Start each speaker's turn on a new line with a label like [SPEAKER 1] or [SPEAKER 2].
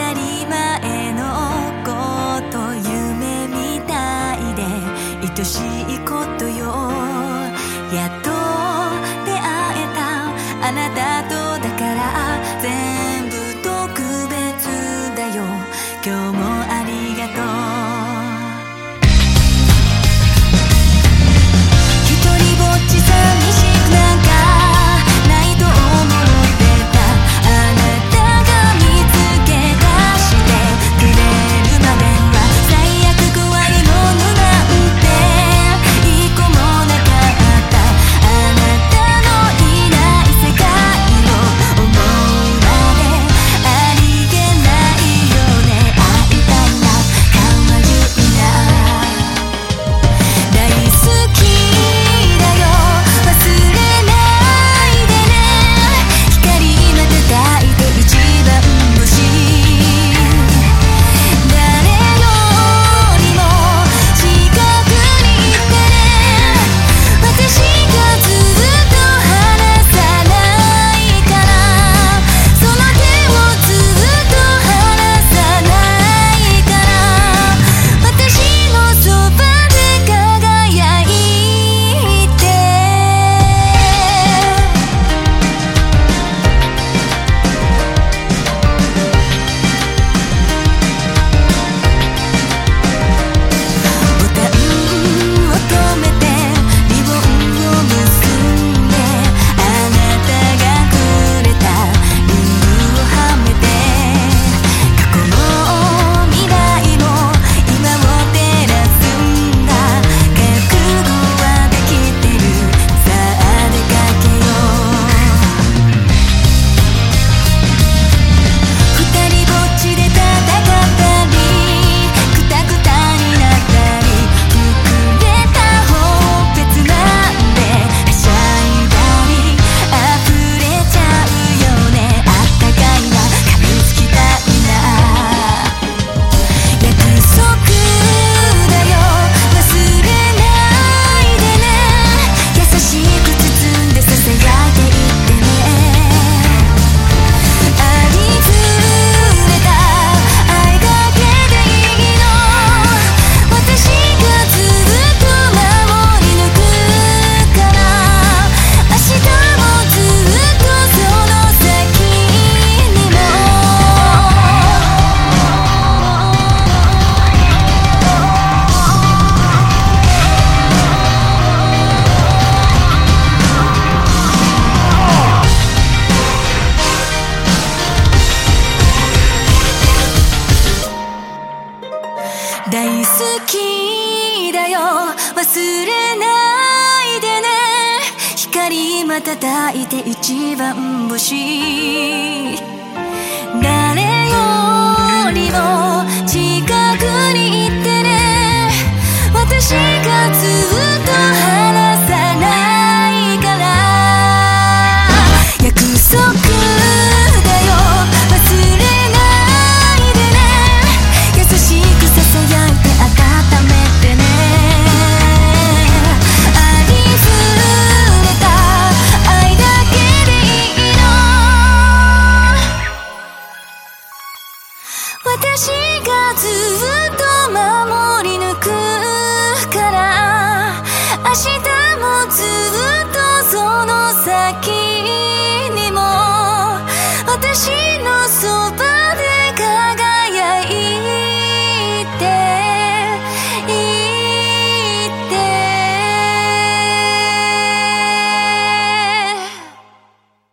[SPEAKER 1] たり前のこと夢みたいで愛しいことよ。やっと大好きだよ。忘れないでね。光瞬いて一番星。誰よりも近くに私がずっと守り抜くから明日もずっとその先にも私のそ